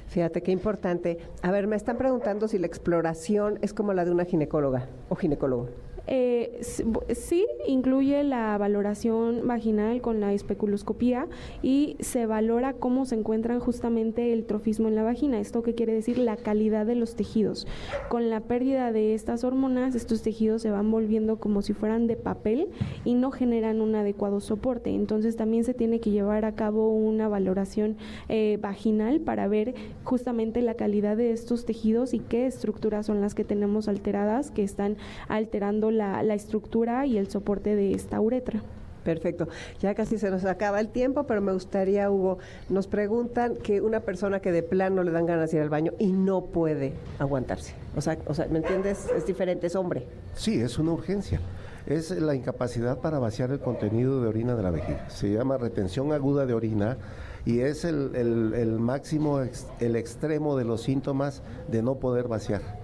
S2: Fíjate qué importante. A ver, me están preguntando si la exploración es como la de una ginecóloga o ginecólogo.
S3: Eh, sí, incluye la valoración vaginal con la especuloscopía y se valora cómo se encuentran justamente el trofismo en la vagina. ¿Esto qué quiere decir? La calidad de los tejidos. Con la pérdida de estas hormonas, estos tejidos se van volviendo como si fueran de papel y no generan un adecuado soporte. Entonces también se tiene que llevar a cabo una valoración eh, vaginal para ver justamente la calidad de estos tejidos y qué estructuras son las que tenemos alteradas, que están alterando la, estructura y el soporte de esta uretra.
S2: Perfecto. Ya casi se nos acaba el tiempo, pero me gustaría, Hugo, nos preguntan que una persona que de plano le dan ganas de ir al baño y no puede aguantarse. O sea, o sea, ¿me entiendes? Es diferente, es hombre.
S4: Sí, es una urgencia. Es la incapacidad para vaciar el contenido de orina de la vejiga. Se llama retención aguda de orina y es el, el máximo, el extremo de los síntomas de no poder vaciar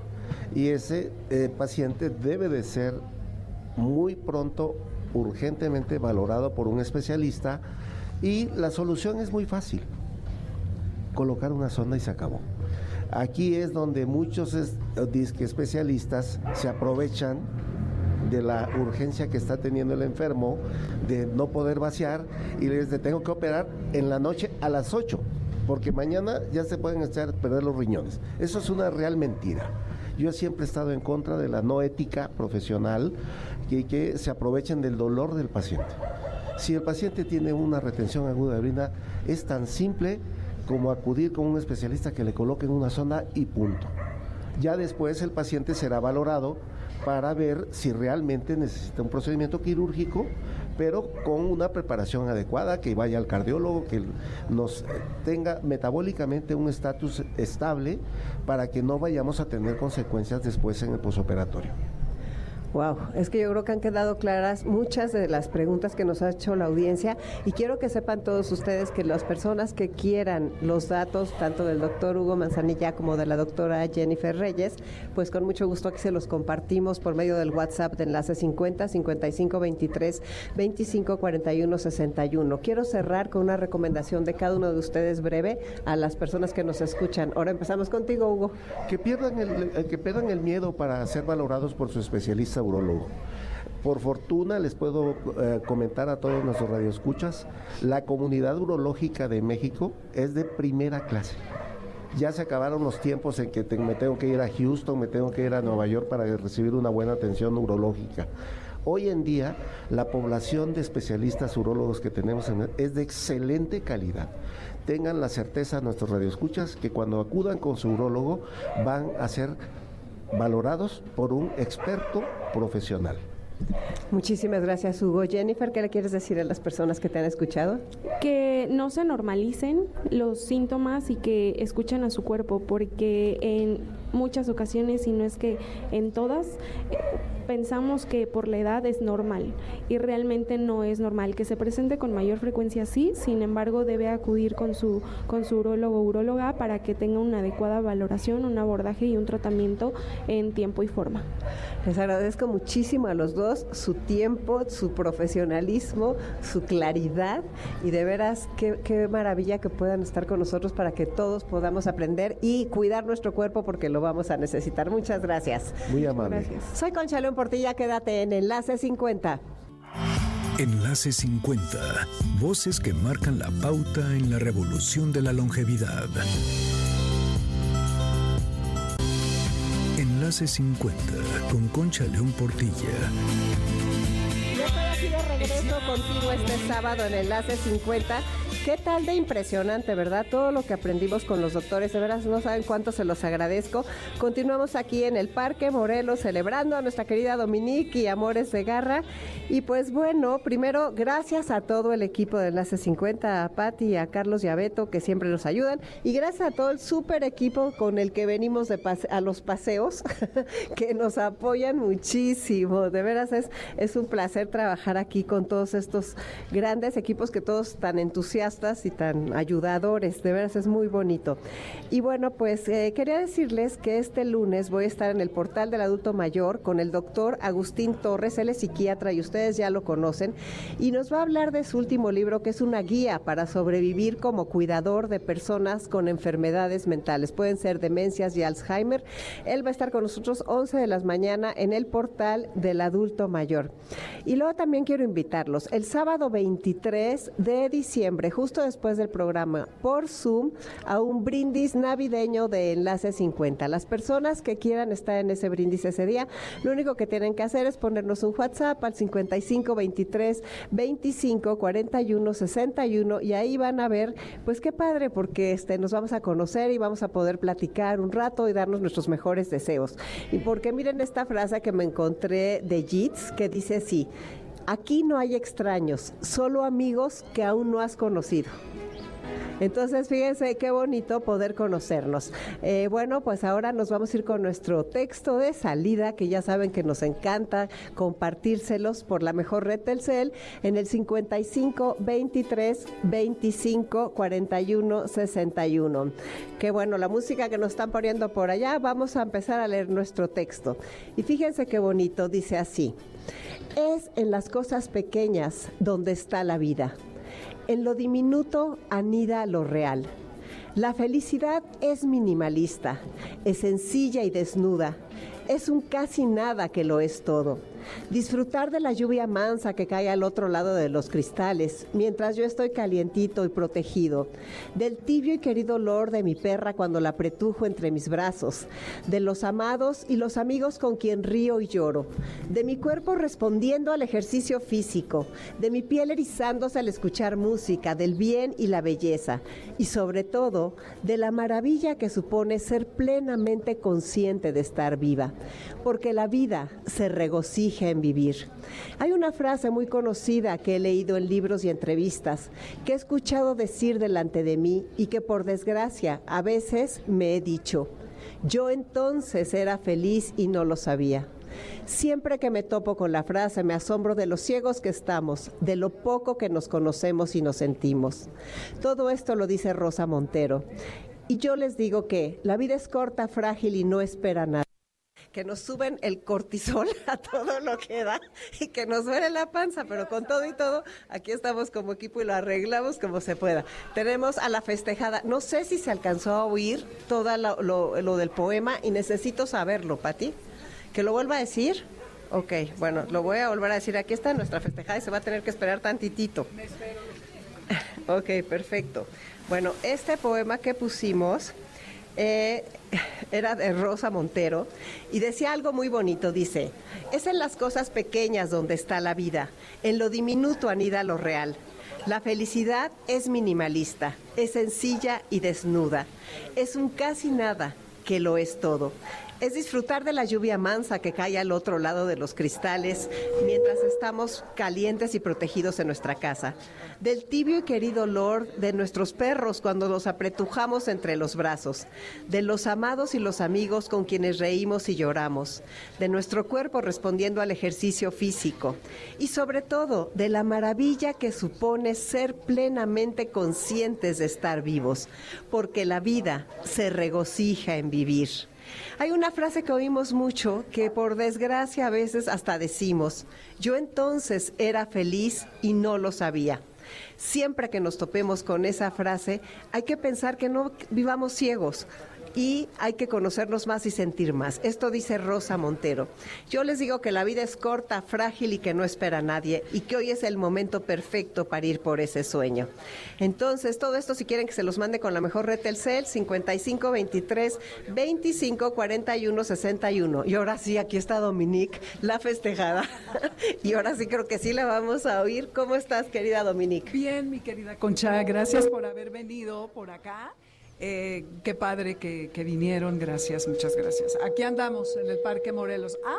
S4: y ese eh, paciente debe de ser muy pronto, urgentemente valorado por un especialista y la solución es muy fácil, colocar una sonda y se acabó. Aquí es donde muchos especialistas se aprovechan de la urgencia que está teniendo el enfermo de no poder vaciar y les de tengo que operar en la noche a las 8 porque mañana ya se pueden echar perder los riñones. Eso es una real mentira. Yo siempre he estado en contra de la no ética profesional y que se aprovechen del dolor del paciente. Si el paciente tiene una retención aguda de orina, es tan simple como acudir con un especialista que le coloque en una sonda y punto. Ya después el paciente será valorado para ver si realmente necesita un procedimiento quirúrgico, pero con una preparación adecuada, que vaya al cardiólogo, que nos tenga metabólicamente un estatus estable para que no vayamos a tener consecuencias después en el posoperatorio.
S2: Wow, es que yo creo que han quedado claras muchas de las preguntas que nos ha hecho la audiencia y quiero que sepan todos ustedes que las personas que quieran los datos tanto del doctor Hugo Manzanilla como de la doctora Jennifer Reyes, pues con mucho gusto aquí se los compartimos por medio del WhatsApp de enlace 50 55 23 25 41 61. Quiero cerrar con una recomendación de cada uno de ustedes breve a las personas que nos escuchan. Ahora empezamos contigo, Hugo.
S4: Que pierdan el, que pierdan el miedo para ser valorados por su especialista urologo Por fortuna les puedo eh, comentar a todos nuestros radioescuchas, la comunidad urológica de México es de primera clase. Ya se acabaron los tiempos en que me tengo que ir a Houston, me tengo que ir a Nueva York para recibir una buena atención urológica. Hoy en día la población de especialistas urólogos que tenemos es de excelente calidad tengan la certeza nuestros radioescuchas que cuando acudan con su urólogo van a ser valorados por un experto profesional.
S2: Muchísimas gracias, Hugo. Jennifer, ¿qué le quieres decir a las personas que te han escuchado?
S3: Que no se normalicen los síntomas y que escuchen a su cuerpo, porque en muchas ocasiones, y no es que en todas, pensamos que por la edad es normal y realmente no es normal. Que se presente con mayor frecuencia sí, sin embargo debe acudir con su, con su urólogo o uróloga para que tenga una adecuada valoración, un abordaje y un tratamiento en tiempo y forma.
S2: Les agradezco muchísimo a los dos su tiempo, su profesionalismo, su claridad y de veras qué, qué maravilla que puedan estar con nosotros para que todos podamos aprender y cuidar nuestro cuerpo porque lo vamos a necesitar. Muchas gracias.
S4: Muy amable.
S2: Soy Concha León Portilla, quédate en Enlace 50.
S1: Enlace 50. Voces que marcan la pauta en la revolución de la longevidad. Enlace 50 con Concha León Portilla.
S2: De regreso contigo este sábado en Enlace 50 Qué tal de impresionante, ¿verdad? Todo lo que aprendimos con los doctores, de veras no saben cuánto se los agradezco. Continuamos aquí en el Parque Morelos celebrando a nuestra querida Dominique y Amores de Garra. Y pues bueno, primero, gracias a todo el equipo de Enlace 50, a Patti, a Carlos y a Beto, que siempre nos ayudan. Y gracias a todo el super equipo con el que venimos a los paseos, que nos apoyan muchísimo. De veras es, es un placer trabajar aquí con todos estos grandes equipos que todos tan entusiastas y tan ayudadores, de veras es muy bonito. Y bueno, pues eh, quería decirles que este lunes voy a estar en el portal del adulto mayor con el doctor Agustín Torres, él es psiquiatra y ustedes ya lo conocen, y nos va a hablar de su último libro que es una guía para sobrevivir como cuidador de personas con enfermedades mentales, pueden ser demencias y Alzheimer. Él va a estar con nosotros 11 de las mañana en el portal del adulto mayor. Y luego también quiero invitarlos el sábado 23 de diciembre, justo después del programa por Zoom a un brindis navideño de Enlace 50. Las personas que quieran estar en ese brindis ese día, lo único que tienen que hacer es ponernos un WhatsApp al 55 23 25 41 61 y ahí van a ver, pues qué padre porque este nos vamos a conocer y vamos a poder platicar un rato y darnos nuestros mejores deseos. Y porque miren esta frase que me encontré de Jits que dice así, Aquí no hay extraños, solo amigos que aún no has conocido. Entonces, fíjense qué bonito poder conocernos. Eh, bueno, pues ahora nos vamos a ir con nuestro texto de salida, que ya saben que nos encanta compartírselos por la mejor red del CEL en el 55 23 25 41 61. Qué bueno, la música que nos están poniendo por allá, vamos a empezar a leer nuestro texto. Y fíjense qué bonito, dice así. Es en las cosas pequeñas donde está la vida. En lo diminuto anida lo real. La felicidad es minimalista, es sencilla y desnuda, es un casi nada que lo es todo. Disfrutar de la lluvia mansa que cae al otro lado de los cristales, mientras yo estoy calientito y protegido, del tibio y querido olor de mi perra cuando la pretujo entre mis brazos, de los amados y los amigos con quien río y lloro, de mi cuerpo respondiendo al ejercicio físico, de mi piel erizándose al escuchar música, del bien y la belleza, y sobre todo de la maravilla que supone ser plenamente consciente de estar viva, porque la vida se regocija en vivir. Hay una frase muy conocida que he leído en libros y entrevistas, que he escuchado decir delante de mí y que por desgracia a veces me he dicho, yo entonces era feliz y no lo sabía. Siempre que me topo con la frase me asombro de los ciegos que estamos, de lo poco que nos conocemos y nos sentimos. Todo esto lo dice Rosa Montero. Y yo les digo que la vida es corta, frágil y no espera nada que nos suben el cortisol a todo lo que da y que nos duele la panza, pero con todo y todo, aquí estamos como equipo y lo arreglamos como se pueda. Tenemos a la festejada, no sé si se alcanzó a oír todo lo, lo del poema y necesito saberlo, Pati. ¿Que lo vuelva a decir? Ok, bueno, lo voy a volver a decir. Aquí está nuestra festejada y se va a tener que esperar tantitito. Me espero. Ok, perfecto. Bueno, este poema que pusimos eh, era de Rosa Montero y decía algo muy bonito. Dice, es en las cosas pequeñas donde está la vida, en lo diminuto anida lo real. La felicidad es minimalista, es sencilla y desnuda, es un casi nada que lo es todo es disfrutar de la lluvia mansa que cae al otro lado de los cristales mientras estamos calientes y protegidos en nuestra casa, del tibio y querido olor de nuestros perros cuando los apretujamos entre los brazos, de los amados y los amigos con quienes reímos y lloramos, de nuestro cuerpo respondiendo al ejercicio físico. Y sobre todo de la maravilla que supone ser plenamente conscientes de estar vivos, porque la vida se regocija en vivir. Hay una frase que oímos mucho que por desgracia a veces hasta decimos, yo entonces era feliz y no lo sabía. Siempre que nos topemos con esa frase, hay que pensar que no vivamos ciegos, y hay que conocernos más y sentir más. Esto dice Rosa Montero. Yo les digo que la vida es corta, frágil y que no espera a nadie y que hoy es el momento perfecto para ir por ese sueño. Entonces, todo esto si quieren que se los mande con la mejor red Telcel 55 23 25 41 61. Y ahora sí, aquí está Dominique, la festejada. y ahora sí creo que sí la vamos a oír. ¿Cómo estás, querida Dominique?
S5: Bien, mi querida Concha, gracias por haber venido por acá. Eh, qué padre que, que, vinieron, gracias, muchas gracias. Aquí andamos en el Parque Morelos. ¡Ah!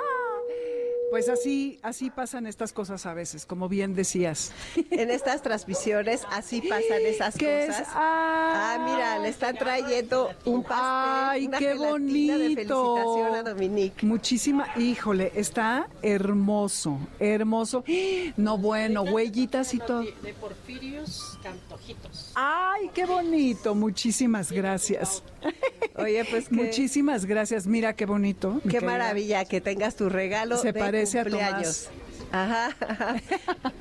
S5: Pues así, así pasan estas cosas a veces, como bien decías.
S2: En estas transmisiones así pasan esas cosas. Ah, mira, le están trayendo un pastel,
S5: Ay, qué bonito.
S2: de felicitación a Dominique.
S5: Muchísima, híjole, está hermoso, hermoso. No bueno, huellitas y todo.
S6: De, porfirios cantojitos.
S5: Ay, qué bonito. Muchísimas gracias.
S2: Oye, pues
S5: muchísimas gracias. Mira qué bonito.
S2: Qué maravilla que tengas tu regalo.
S5: Se
S2: de
S5: parece
S2: cumpleaños.
S5: a Tomás.
S2: Ajá,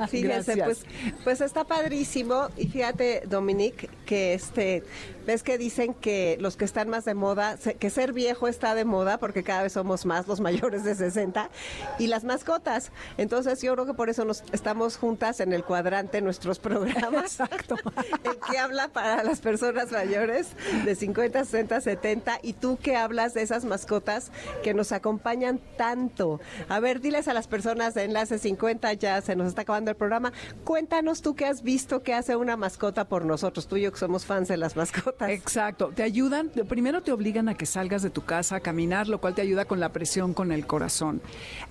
S2: Fíjense, pues, pues está padrísimo. Y fíjate, Dominique, que este, ves que dicen que los que están más de moda, que ser viejo está de moda porque cada vez somos más los mayores de 60 y las mascotas. Entonces yo creo que por eso nos estamos juntas en el cuadrante nuestros programas.
S5: Exacto.
S2: el que habla para las personas mayores de 50, 60, 70 y tú que hablas de esas mascotas que nos acompañan tanto. A ver, diles a las personas de Enlace 50, ya se nos está acabando el programa. Cuéntanos tú qué has visto que hace una mascota por nosotros, tú y yo que somos fans de las mascotas.
S5: Exacto, te ayudan, primero te obligan a que salgas de tu casa a caminar, lo cual te ayuda con la presión con el corazón.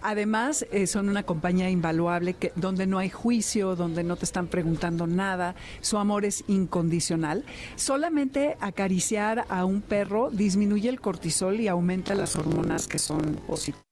S5: Además, eh, son una compañía invaluable que, donde no hay juicio, donde no te están preguntando nada, su amor es incondicional. Solamente acariciar a un perro disminuye el cortisol y aumenta las hormonas que son positivas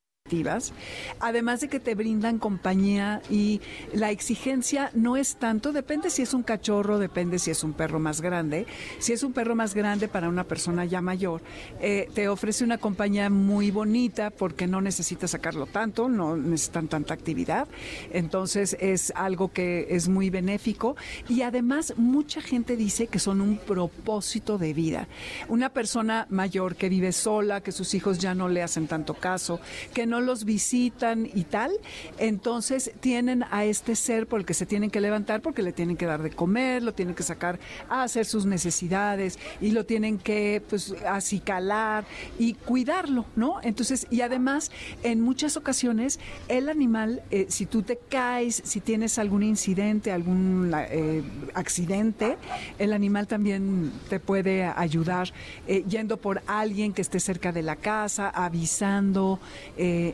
S5: además de que te brindan compañía y la exigencia no es tanto, depende si es un cachorro, depende si es un perro más grande. Si es un perro más grande para una persona ya mayor, eh, te ofrece una compañía muy bonita porque no necesitas sacarlo tanto, no necesitan tanta actividad. Entonces es algo que es muy benéfico y además mucha gente dice que son un propósito de vida. Una persona mayor que vive sola, que sus hijos ya no le hacen tanto caso, que no no los visitan y tal, entonces tienen a este ser por el que se tienen que levantar porque le tienen que dar de comer, lo tienen que sacar a hacer sus necesidades y lo tienen que pues acicalar y cuidarlo, ¿no? Entonces, y además, en muchas ocasiones, el animal, eh, si tú te caes, si tienes algún incidente, algún eh, accidente, el animal también te puede ayudar eh, yendo por alguien que esté cerca de la casa, avisando,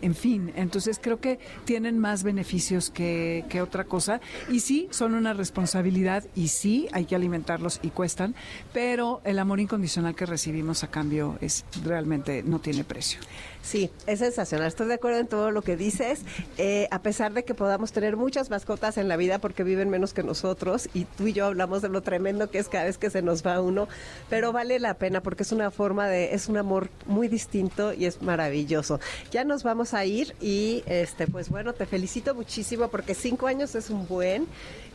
S5: en fin. Entonces, creo que tienen más beneficios que, que otra cosa. Y sí, son una responsabilidad y sí, hay que alimentarlos y cuestan, pero el amor incondicional que recibimos a cambio es realmente no tiene precio.
S2: Sí, es sensacional. Estoy de acuerdo en todo lo que dices. Eh, a pesar de que podamos tener muchas mascotas en la vida porque viven menos que nosotros y tú y yo hablamos de lo tremendo que es cada vez que se nos va uno, pero vale la pena porque es una forma de, es un amor muy distinto y es maravilloso. Ya nos vamos a ir y este, pues bueno, te felicito muchísimo porque cinco años es un buen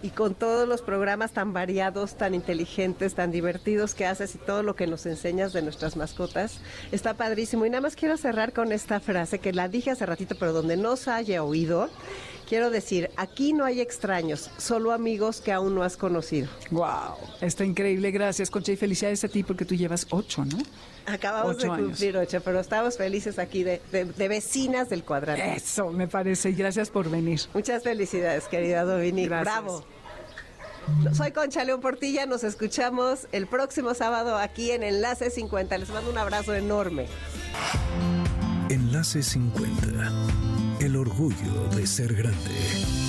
S2: y con todos los programas tan variados, tan inteligentes, tan divertidos que haces y todo lo que nos enseñas de nuestras mascotas, está padrísimo. Y nada más quiero cerrar con esta frase que la dije hace ratito, pero donde no se haya oído. Quiero decir, aquí no hay extraños, solo amigos que aún no has conocido.
S5: Wow, está increíble, gracias Concha y felicidades a ti porque tú llevas ocho, ¿no?
S2: Acabamos de cumplir ocho, pero estamos felices aquí de, vecinas del cuadrante.
S5: Eso me parece, y gracias por venir.
S2: Muchas felicidades, querida Dominique. Bravo. Soy Concha León Portilla, nos escuchamos el próximo sábado aquí en Enlace 50. Les mando un abrazo enorme.
S1: Enlace 50. El orgullo de ser grande.